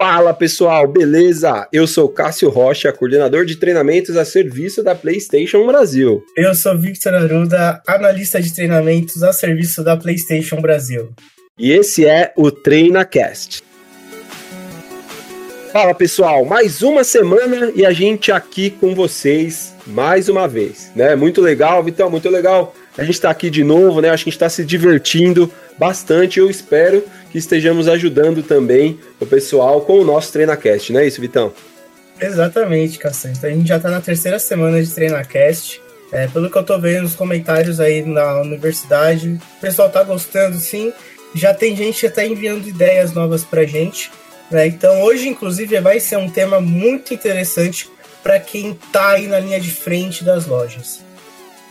Fala pessoal, beleza? Eu sou Cássio Rocha, coordenador de treinamentos a serviço da PlayStation Brasil. Eu sou Victor Aruda, analista de treinamentos a serviço da PlayStation Brasil. E esse é o TreinaCast. Fala pessoal, mais uma semana e a gente aqui com vocês mais uma vez, né? Muito legal, Vitão, muito legal. A gente está aqui de novo, né? Acho que a gente está se divertindo bastante. Eu espero que estejamos ajudando também o pessoal com o nosso TreinaCast, não é isso, Vitão? Exatamente, Cassandra. A gente já está na terceira semana de TreinaCast. É, pelo que eu estou vendo nos comentários aí na universidade, o pessoal está gostando sim. Já tem gente até enviando ideias novas para gente. Né? Então hoje, inclusive, vai ser um tema muito interessante para quem está aí na linha de frente das lojas.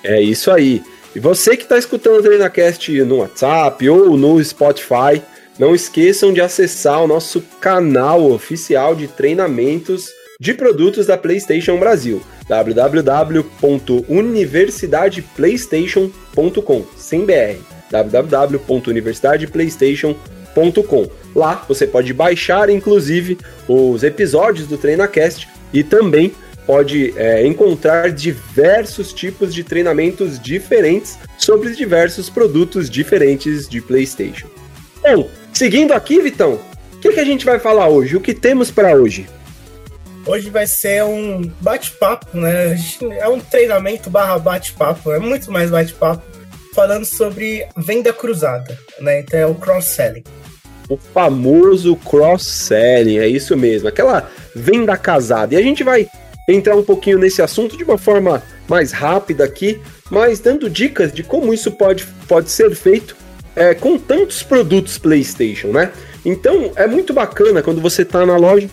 É isso aí. E você que está escutando o TreinaCast no WhatsApp ou no Spotify, não esqueçam de acessar o nosso canal oficial de treinamentos de produtos da PlayStation Brasil, www.universidadeplaystation.com, sem BR, www.universidadeplaystation.com. Lá você pode baixar, inclusive, os episódios do TreinaCast e também pode é, encontrar diversos tipos de treinamentos diferentes sobre diversos produtos diferentes de PlayStation. Bom, seguindo aqui, Vitão, o que, que a gente vai falar hoje? O que temos para hoje? Hoje vai ser um bate-papo, né? É um treinamento barra bate-papo, é muito mais bate-papo, falando sobre venda cruzada, né? Então é o cross-selling. O famoso cross-selling, é isso mesmo, aquela venda casada. E a gente vai entrar um pouquinho nesse assunto de uma forma mais rápida aqui, mas dando dicas de como isso pode, pode ser feito é, com tantos produtos PlayStation, né? Então é muito bacana quando você está na loja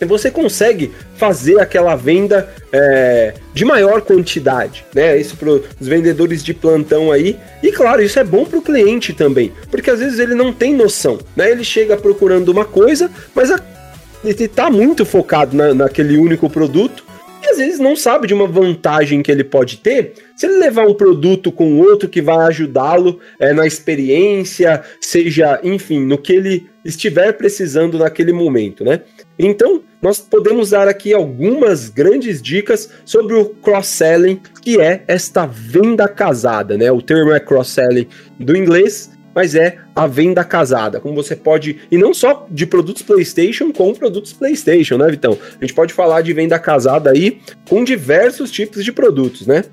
e você consegue fazer aquela venda é, de maior quantidade, né? Isso para os vendedores de plantão aí. E claro, isso é bom para o cliente também, porque às vezes ele não tem noção, né? Ele chega procurando uma coisa, mas a ele está muito focado na, naquele único produto e às vezes não sabe de uma vantagem que ele pode ter se ele levar um produto com outro que vai ajudá-lo é, na experiência, seja, enfim, no que ele estiver precisando naquele momento, né? Então, nós podemos dar aqui algumas grandes dicas sobre o cross-selling, que é esta venda casada, né? O termo é cross-selling do inglês mas é a venda casada, como você pode, e não só de produtos PlayStation, com produtos PlayStation, né, Vitão? A gente pode falar de venda casada aí com diversos tipos de produtos, né?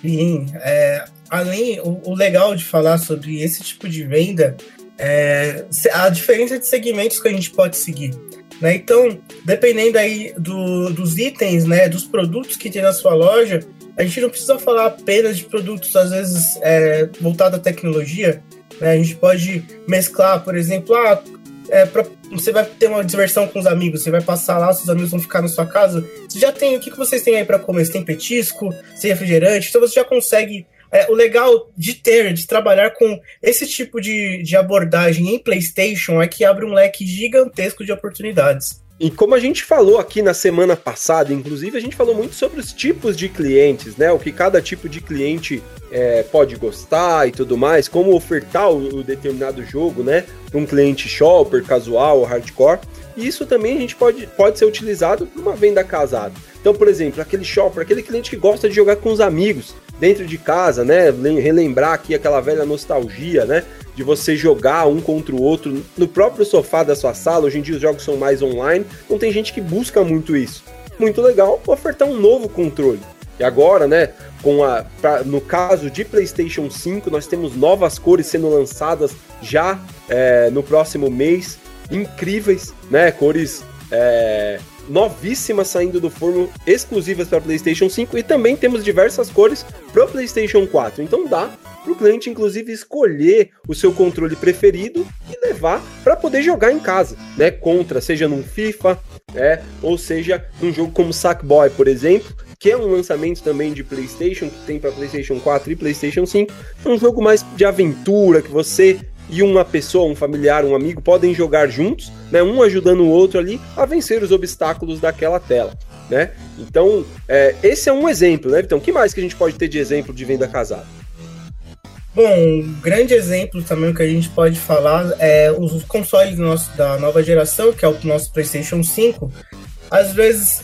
Sim, é, além, o, o, legal de falar sobre esse tipo de venda é a diferença de segmentos que a gente pode seguir. Né? Então, dependendo aí do, dos itens, né, dos produtos que tem na sua loja, a gente não precisa falar apenas de produtos, às vezes, é, voltados à tecnologia. Né? A gente pode mesclar, por exemplo, ah, é, pra, você vai ter uma diversão com os amigos, você vai passar lá, seus amigos vão ficar na sua casa. Você já tem, o que, que vocês têm aí para comer? Você tem petisco, tem refrigerante, então você já consegue. É, o legal de ter, de trabalhar com esse tipo de, de abordagem em PlayStation é que abre um leque gigantesco de oportunidades. E como a gente falou aqui na semana passada, inclusive, a gente falou muito sobre os tipos de clientes, né? O que cada tipo de cliente é, pode gostar e tudo mais, como ofertar o, o determinado jogo, né? Para um cliente shopper, casual ou hardcore. E isso também a gente pode, pode ser utilizado para uma venda casada. Então, por exemplo, aquele shopper, aquele cliente que gosta de jogar com os amigos dentro de casa, né? Relembrar aqui aquela velha nostalgia, né? De você jogar um contra o outro no próprio sofá da sua sala. Hoje em dia os jogos são mais online, então tem gente que busca muito isso. Muito legal ofertar um novo controle. E agora, né, com a pra, no caso de PlayStation 5, nós temos novas cores sendo lançadas já é, no próximo mês, incríveis, né, cores é, novíssimas saindo do forno, exclusivas para PlayStation 5 e também temos diversas cores para PlayStation 4. Então dá para o cliente, inclusive, escolher o seu controle preferido e levar para poder jogar em casa, né? Contra, seja num FIFA, é, ou seja num jogo como Sackboy, por exemplo, que é um lançamento também de PlayStation, que tem para PlayStation 4 e PlayStation 5. É um jogo mais de aventura que você e uma pessoa, um familiar, um amigo podem jogar juntos, né? Um ajudando o outro ali a vencer os obstáculos daquela tela. Né? Então, é, esse é um exemplo, né, Então, o que mais que a gente pode ter de exemplo de venda casada? Bom, um grande exemplo também que a gente pode falar é os consoles nosso, da nova geração, que é o nosso PlayStation 5. Às vezes,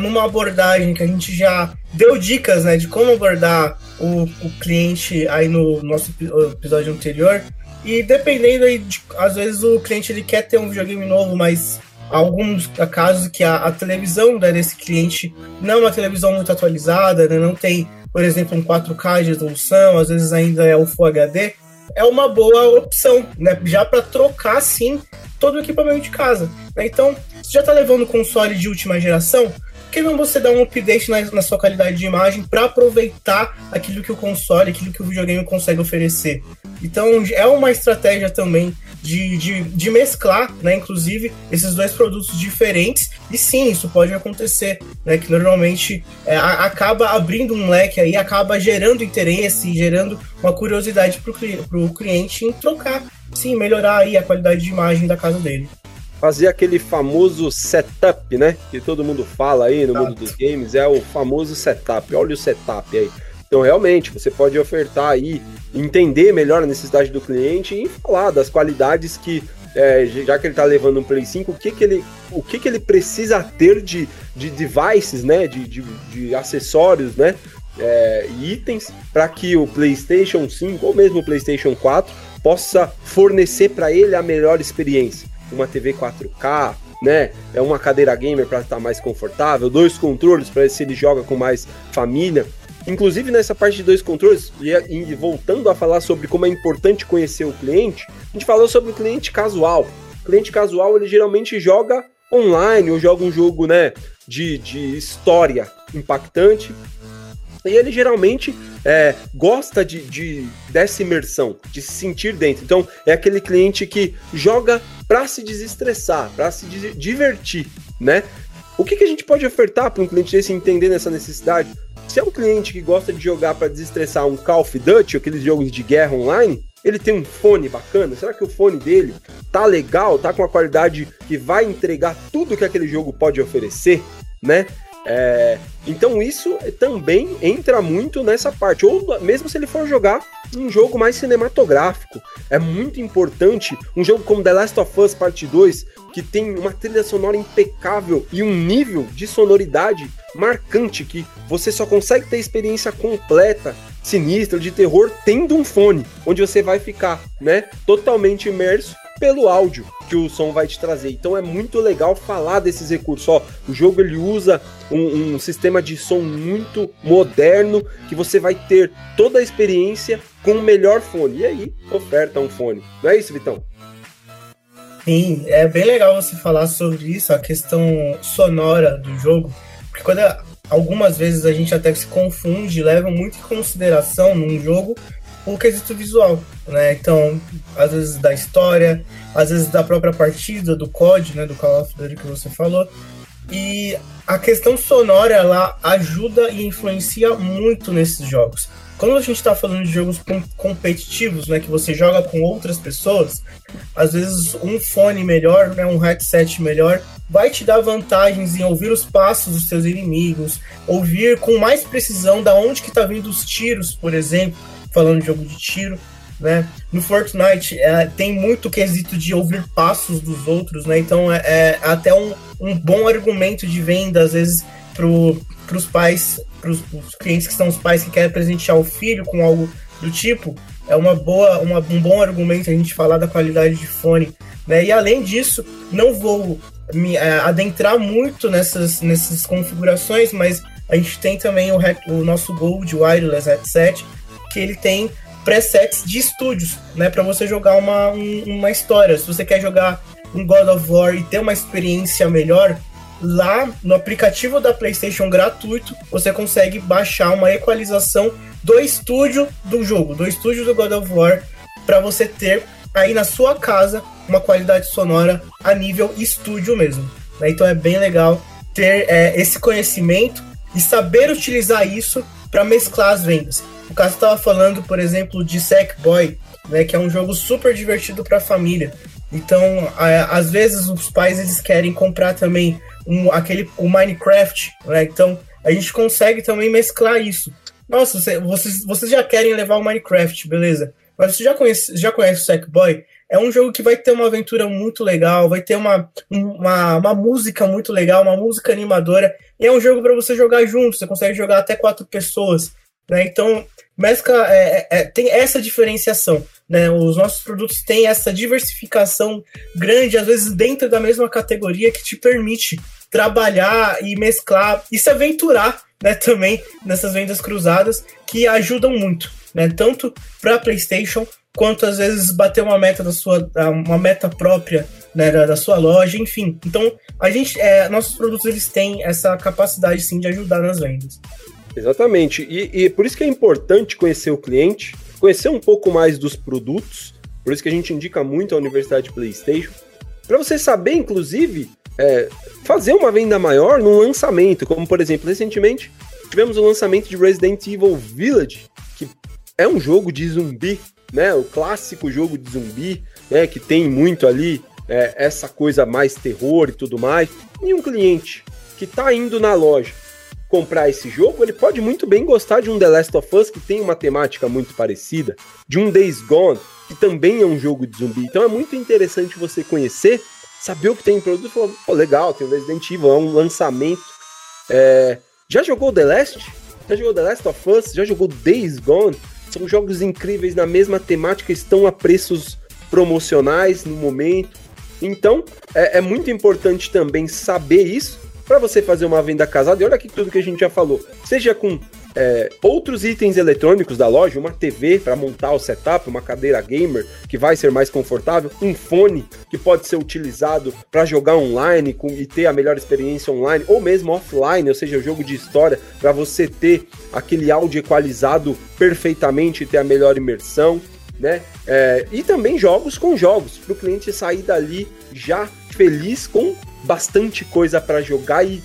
numa abordagem que a gente já deu dicas né, de como abordar o, o cliente aí no nosso episódio anterior, e dependendo aí, de, às vezes o cliente ele quer ter um videogame novo, mas alguns casos que a, a televisão né, desse cliente não é uma televisão muito atualizada, né, não tem, por exemplo, um 4K de resolução, às vezes ainda é o Full HD, é uma boa opção, né, já para trocar sim todo o equipamento de casa. Né? Então, você já está levando console de última geração, que não você dar um update na, na sua qualidade de imagem para aproveitar aquilo que o console, aquilo que o videogame consegue oferecer. Então é uma estratégia também de, de, de, mesclar, né, inclusive, esses dois produtos diferentes. E sim, isso pode acontecer, né, que normalmente é, acaba abrindo um leque aí, acaba gerando interesse, gerando uma curiosidade para o cliente em trocar, sim, melhorar aí a qualidade de imagem da casa dele fazer aquele famoso setup, né? Que todo mundo fala aí no mundo dos games, é o famoso setup. Olha o setup aí. Então, realmente, você pode ofertar aí, entender melhor a necessidade do cliente e falar das qualidades que, é, já que ele está levando um Play 5, o que, que, ele, o que, que ele precisa ter de, de devices, né? De, de, de acessórios, né? É, itens para que o PlayStation 5 ou mesmo o PlayStation 4 possa fornecer para ele a melhor experiência uma TV 4K, né? É uma cadeira gamer para estar mais confortável, dois controles para se ele joga com mais família. Inclusive nessa parte de dois controles, e, voltando a falar sobre como é importante conhecer o cliente, a gente falou sobre o cliente casual. O cliente casual ele geralmente joga online ou joga um jogo né, de, de história impactante. E ele geralmente é, gosta de, de, dessa imersão, de se sentir dentro. Então, é aquele cliente que joga para se desestressar, para se divertir, né? O que, que a gente pode ofertar para um cliente desse entender nessa necessidade? Se é um cliente que gosta de jogar para desestressar um Call of Duty, aqueles jogos de guerra online, ele tem um fone bacana? Será que o fone dele tá legal, tá com a qualidade que vai entregar tudo que aquele jogo pode oferecer, né? É, então isso também entra muito nessa parte. Ou mesmo se ele for jogar um jogo mais cinematográfico, é muito importante um jogo como The Last of Us Parte 2, que tem uma trilha sonora impecável e um nível de sonoridade marcante que você só consegue ter experiência completa, sinistra, de terror tendo um fone, onde você vai ficar, né, totalmente imerso pelo áudio que o som vai te trazer. Então é muito legal falar desses recursos. Ó, o jogo ele usa um, um sistema de som muito moderno que você vai ter toda a experiência com o melhor fone. E aí, oferta um fone. Não é isso, Vitão? Sim, é bem legal você falar sobre isso, a questão sonora do jogo, porque quando algumas vezes a gente até se confunde, leva muito em consideração num jogo o quesito visual, né? Então, às vezes da história, às vezes da própria partida, do COD, né, do Call of Duty que você falou. E a questão sonora, ela ajuda e influencia muito nesses jogos. Quando a gente está falando de jogos competitivos, né, que você joga com outras pessoas, às vezes um fone melhor, né, um headset melhor, vai te dar vantagens em ouvir os passos dos seus inimigos, ouvir com mais precisão da onde que está vindo os tiros, por exemplo, falando de jogo de tiro, né? No Fortnite é, tem muito quesito de ouvir passos dos outros, né? Então é, é até um, um bom argumento de venda, às vezes, para os pais, para os clientes que são os pais que querem presentear o filho com algo do tipo. É uma boa, uma, um bom argumento a gente falar da qualidade de fone. Né? E além disso, não vou me é, adentrar muito nessas, nessas configurações, mas a gente tem também o, o nosso Gold Wireless Headset, que ele tem presets de estúdios, né, para você jogar uma, um, uma história. Se você quer jogar um God of War e ter uma experiência melhor, lá no aplicativo da PlayStation gratuito, você consegue baixar uma equalização do estúdio do jogo, do estúdio do God of War, para você ter aí na sua casa uma qualidade sonora a nível estúdio mesmo. Né? Então é bem legal ter é, esse conhecimento e saber utilizar isso para mesclar as vendas. O caso estava falando, por exemplo, de Sackboy, né, que é um jogo super divertido para a família. Então, às vezes os pais eles querem comprar também um, aquele o Minecraft, né? Então, a gente consegue também mesclar isso. nossa, vocês, vocês já querem levar o Minecraft, beleza. Mas você já conhece, já conhece o Sackboy? É um jogo que vai ter uma aventura muito legal, vai ter uma, uma, uma música muito legal, uma música animadora. E é um jogo para você jogar junto, você consegue jogar até quatro pessoas. Né? Então, mescla, é, é, é, tem essa diferenciação. Né? Os nossos produtos têm essa diversificação grande, às vezes dentro da mesma categoria, que te permite trabalhar e mesclar e se aventurar né, também nessas vendas cruzadas que ajudam muito, né, tanto para PlayStation quanto às vezes bater uma meta da sua uma meta própria né, da, da, sua loja, enfim. Então a gente é, nossos produtos eles têm essa capacidade sim de ajudar nas vendas. Exatamente e, e por isso que é importante conhecer o cliente, conhecer um pouco mais dos produtos. Por isso que a gente indica muito a Universidade PlayStation para você saber, inclusive, é, fazer uma venda maior num lançamento, como por exemplo, recentemente tivemos o lançamento de Resident Evil Village, que é um jogo de zumbi, né? O clássico jogo de zumbi, né? Que tem muito ali é, essa coisa mais terror e tudo mais. E um cliente que está indo na loja comprar esse jogo, ele pode muito bem gostar de um The Last of Us que tem uma temática muito parecida, de um Days Gone que também é um jogo de zumbi. Então é muito interessante você conhecer saber o que tem em produto e falar, pô, legal, tem o Resident Evil, é um lançamento. É... Já jogou The Last? Já jogou The Last of Us? Já jogou Days Gone? São jogos incríveis na mesma temática, estão a preços promocionais no momento. Então, é, é muito importante também saber isso para você fazer uma venda casada. E olha aqui tudo que a gente já falou. Seja com é, outros itens eletrônicos da loja, uma TV para montar o setup, uma cadeira gamer que vai ser mais confortável, um fone que pode ser utilizado para jogar online com, e ter a melhor experiência online, ou mesmo offline, ou seja, o jogo de história, para você ter aquele áudio equalizado perfeitamente e ter a melhor imersão. Né? É, e também jogos com jogos, para o cliente sair dali já feliz com bastante coisa para jogar e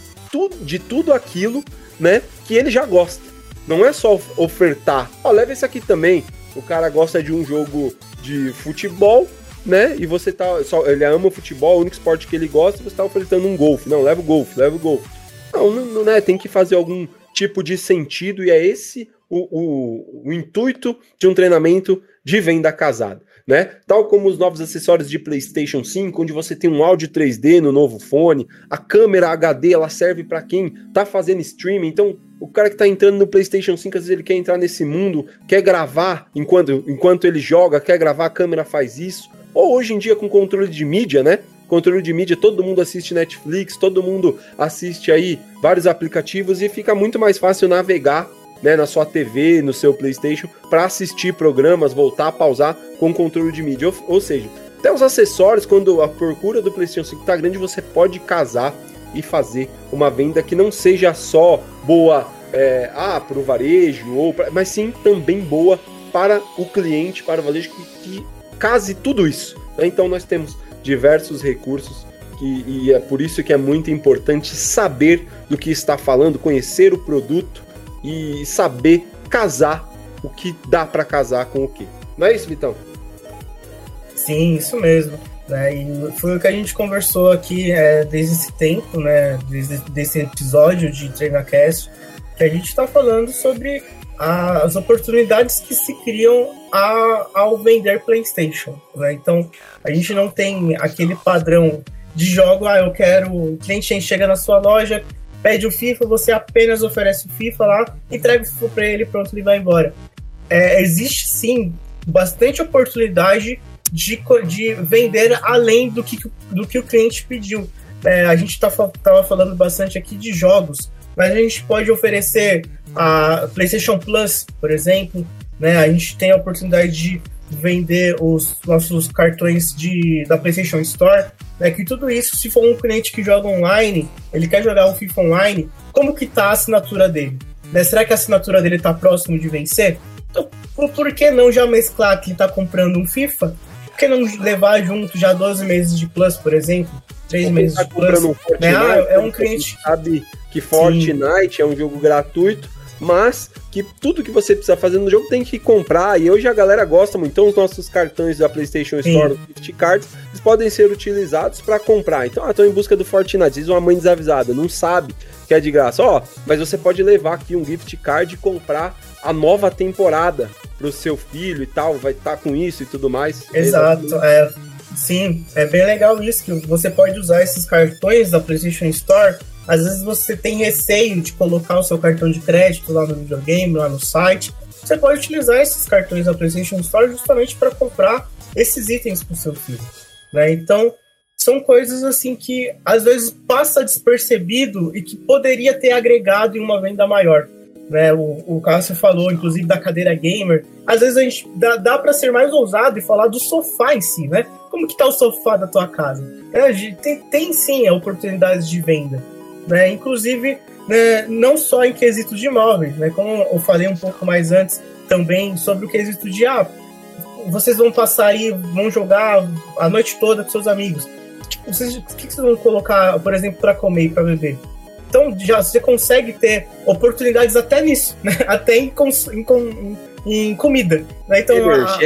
de tudo aquilo né, que ele já gosta. Não é só ofertar, ó, leva esse aqui também. O cara gosta de um jogo de futebol, né? E você tá. Só, ele ama o futebol, o único esporte que ele gosta, você tá ofertando um golfe. Não, leva o golfe, leva o golfe. Não, não, não, né? Tem que fazer algum tipo de sentido, e é esse o, o, o intuito de um treinamento de venda casada. Né? Tal como os novos acessórios de PlayStation 5, onde você tem um áudio 3D no novo fone, a câmera HD ela serve para quem tá fazendo streaming. Então, o cara que tá entrando no PlayStation 5, às vezes ele quer entrar nesse mundo, quer gravar enquanto, enquanto ele joga, quer gravar, a câmera faz isso. Ou hoje em dia com controle de mídia, né? Controle de mídia, todo mundo assiste Netflix, todo mundo assiste aí vários aplicativos e fica muito mais fácil navegar né, na sua TV, no seu PlayStation, para assistir programas, voltar, pausar com controle de mídia. Ou, ou seja, até os acessórios, quando a procura do PlayStation 5 tá grande, você pode casar e fazer uma venda que não seja só boa é, ah, para o varejo, ou pra, mas sim também boa para o cliente, para o varejo, que, que case tudo isso. Né? Então nós temos diversos recursos e é por isso que é muito importante saber do que está falando, conhecer o produto e saber casar o que dá para casar com o que. Não é isso, Vitão? Sim, isso mesmo. Né? E foi o que a gente conversou aqui é, desde esse tempo, né? Desde esse episódio de TreinaCast, que a gente está falando sobre a, as oportunidades que se criam a, ao vender PlayStation. Né? Então, a gente não tem aquele padrão de jogo, ah, eu quero. O cliente chega na sua loja, pede o FIFA, você apenas oferece o FIFA lá, entrega o FIFA para ele, pronto, ele vai embora. É, existe sim bastante oportunidade de, de vender além do que, do que o cliente pediu. É, a gente tá, tava falando bastante aqui de jogos, mas a gente pode oferecer a PlayStation Plus, por exemplo, né? A gente tem a oportunidade de vender os nossos cartões de, da PlayStation Store, né? Que tudo isso, se for um cliente que joga online, ele quer jogar um FIFA online, como que tá a assinatura dele? Né? Será que a assinatura dele tá próximo de vencer? Então, por, por que não já mesclar que ele tá comprando um FIFA por que não levar junto já 12 meses de Plus, por exemplo? 3 meses tá de Plus. Um né? ah, é um cliente. Sabe que Fortnite Sim. é um jogo gratuito. Mas que tudo que você precisa fazer no jogo tem que comprar. E hoje a galera gosta muito. Então, os nossos cartões da PlayStation Store, Sim. gift cards, eles podem ser utilizados para comprar. Então, ah, estou em busca do Fortnite. Diz uma mãe desavisada, não sabe que é de graça. Ó, mas você pode levar aqui um gift card e comprar a nova temporada pro seu filho e tal. Vai estar tá com isso e tudo mais. Exato. É, sim, é bem legal isso, que você pode usar esses cartões da PlayStation Store às vezes você tem receio de colocar o seu cartão de crédito lá no videogame, lá no site. Você pode utilizar esses cartões da PlayStation Store justamente para comprar esses itens para o seu filho. Né? Então, são coisas assim que às vezes passa despercebido e que poderia ter agregado em uma venda maior. Né? O, o Cássio falou, inclusive, da cadeira gamer. Às vezes a gente dá, dá para ser mais ousado e falar do sofá em si, né? Como que tá o sofá da tua casa? É, tem, tem sim oportunidades de venda né? Inclusive, né, não só em quesito de imóveis, né? Como eu falei um pouco mais antes também sobre o quesito de ah, vocês vão passar aí, vão jogar a noite toda com seus amigos. Vocês, o que vocês vão colocar, por exemplo, para comer e para beber? Então já você consegue ter oportunidades até nisso, né? até em, em, em comida. Né? Então a,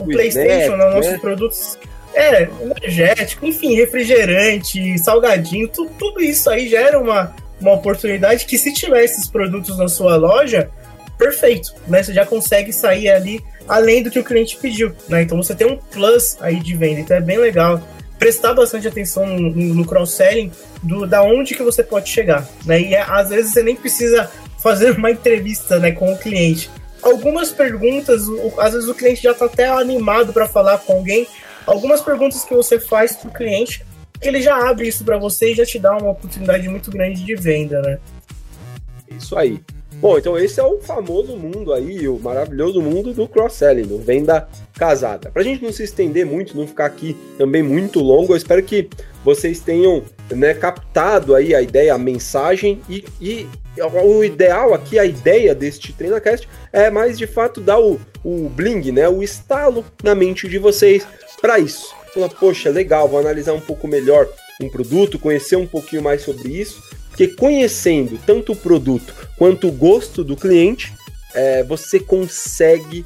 o, o, PlayStation, né? nossos produtos é, energético, enfim, refrigerante, salgadinho, tudo, tudo isso aí gera uma, uma oportunidade que se tiver esses produtos na sua loja, perfeito, né? Você já consegue sair ali além do que o cliente pediu, né? Então você tem um plus aí de venda, então é bem legal prestar bastante atenção no, no cross-selling do da onde que você pode chegar, né? E é, às vezes você nem precisa fazer uma entrevista, né, com o cliente. Algumas perguntas, às vezes o cliente já está até animado para falar com alguém, algumas perguntas que você faz para o cliente, ele já abre isso para você e já te dá uma oportunidade muito grande de venda, né? Isso aí. Bom, então esse é o famoso mundo aí, o maravilhoso mundo do cross-selling, do venda casada. Para a gente não se estender muito, não ficar aqui também muito longo, eu espero que vocês tenham né, captado aí a ideia, a mensagem e, e o ideal aqui, a ideia deste TreinaCast é mais de fato dar o, o bling, né, o estalo na mente de vocês para isso. Fala, poxa, legal, vou analisar um pouco melhor um produto, conhecer um pouquinho mais sobre isso, porque conhecendo tanto o produto quanto o gosto do cliente, é, você consegue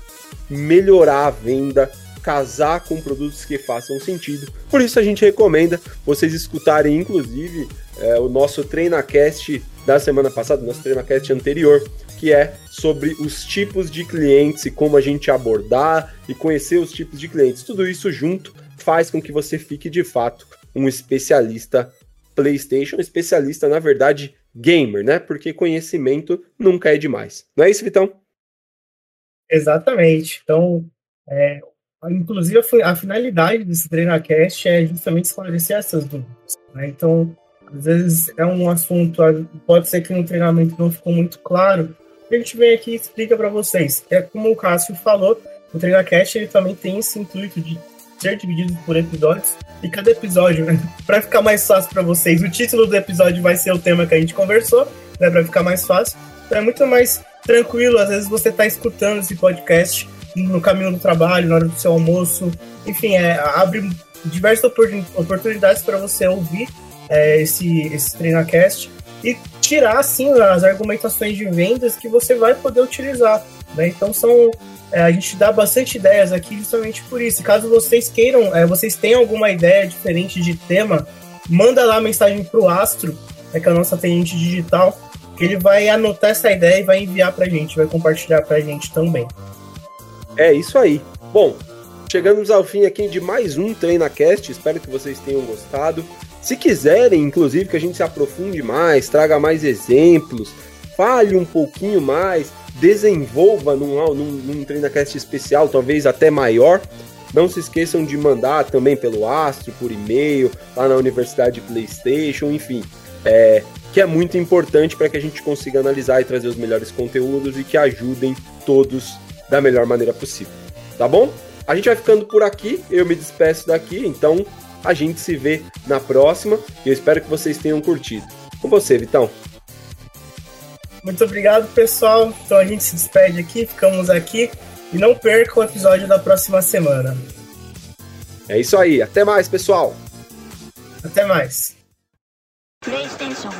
melhorar a venda, casar com produtos que façam sentido. Por isso a gente recomenda vocês escutarem, inclusive, é, o nosso TreinaCast da semana passada, nosso TreinaCast anterior, que é sobre os tipos de clientes e como a gente abordar e conhecer os tipos de clientes. Tudo isso junto faz com que você fique de fato um especialista PlayStation, especialista, na verdade, gamer, né? Porque conhecimento nunca é demais. Não é isso, Vitão? Exatamente. Então, é, inclusive, a, finalidade desse TreinaCast é justamente esclarecer essas dúvidas. Né? Então, às vezes é um assunto, pode ser que no treinamento não ficou muito claro, a gente vem aqui e explica para vocês. É como o Cássio falou, o TreinaCast ele também tem esse intuito de ser dividido por episódios e cada episódio, né, para ficar mais fácil para vocês, o título do episódio vai ser o tema que a gente conversou, né, para ficar mais fácil. Então é muito mais tranquilo, às vezes você está escutando esse podcast no caminho do trabalho, na hora do seu almoço, enfim, é, abre diversas oportunidades para você ouvir é, esse, esse TreinaCast e tirar assim as argumentações de vendas que você vai poder utilizar. Né? Então são é, a gente dá bastante ideias aqui justamente por isso. Caso vocês queiram, é, vocês tenham alguma ideia diferente de tema, manda lá a mensagem para o Astro, né, que é a nossa atendente digital, que ele vai anotar essa ideia e vai enviar para a gente, vai compartilhar para a gente também. É isso aí. Bom, chegamos ao fim aqui de mais um TreinaCast. Espero que vocês tenham gostado. Se quiserem, inclusive, que a gente se aprofunde mais, traga mais exemplos, fale um pouquinho mais, desenvolva num, num, num TreinaCast especial, talvez até maior, não se esqueçam de mandar também pelo Astro, por e-mail, lá na Universidade PlayStation, enfim. É, que é muito importante para que a gente consiga analisar e trazer os melhores conteúdos e que ajudem todos da melhor maneira possível. Tá bom? A gente vai ficando por aqui, eu me despeço daqui, então a gente se vê na próxima e eu espero que vocês tenham curtido. Com você, Vitão. Muito obrigado, pessoal. Então a gente se despede aqui, ficamos aqui e não perca o episódio da próxima semana. É isso aí, até mais, pessoal. Até mais. PlayStation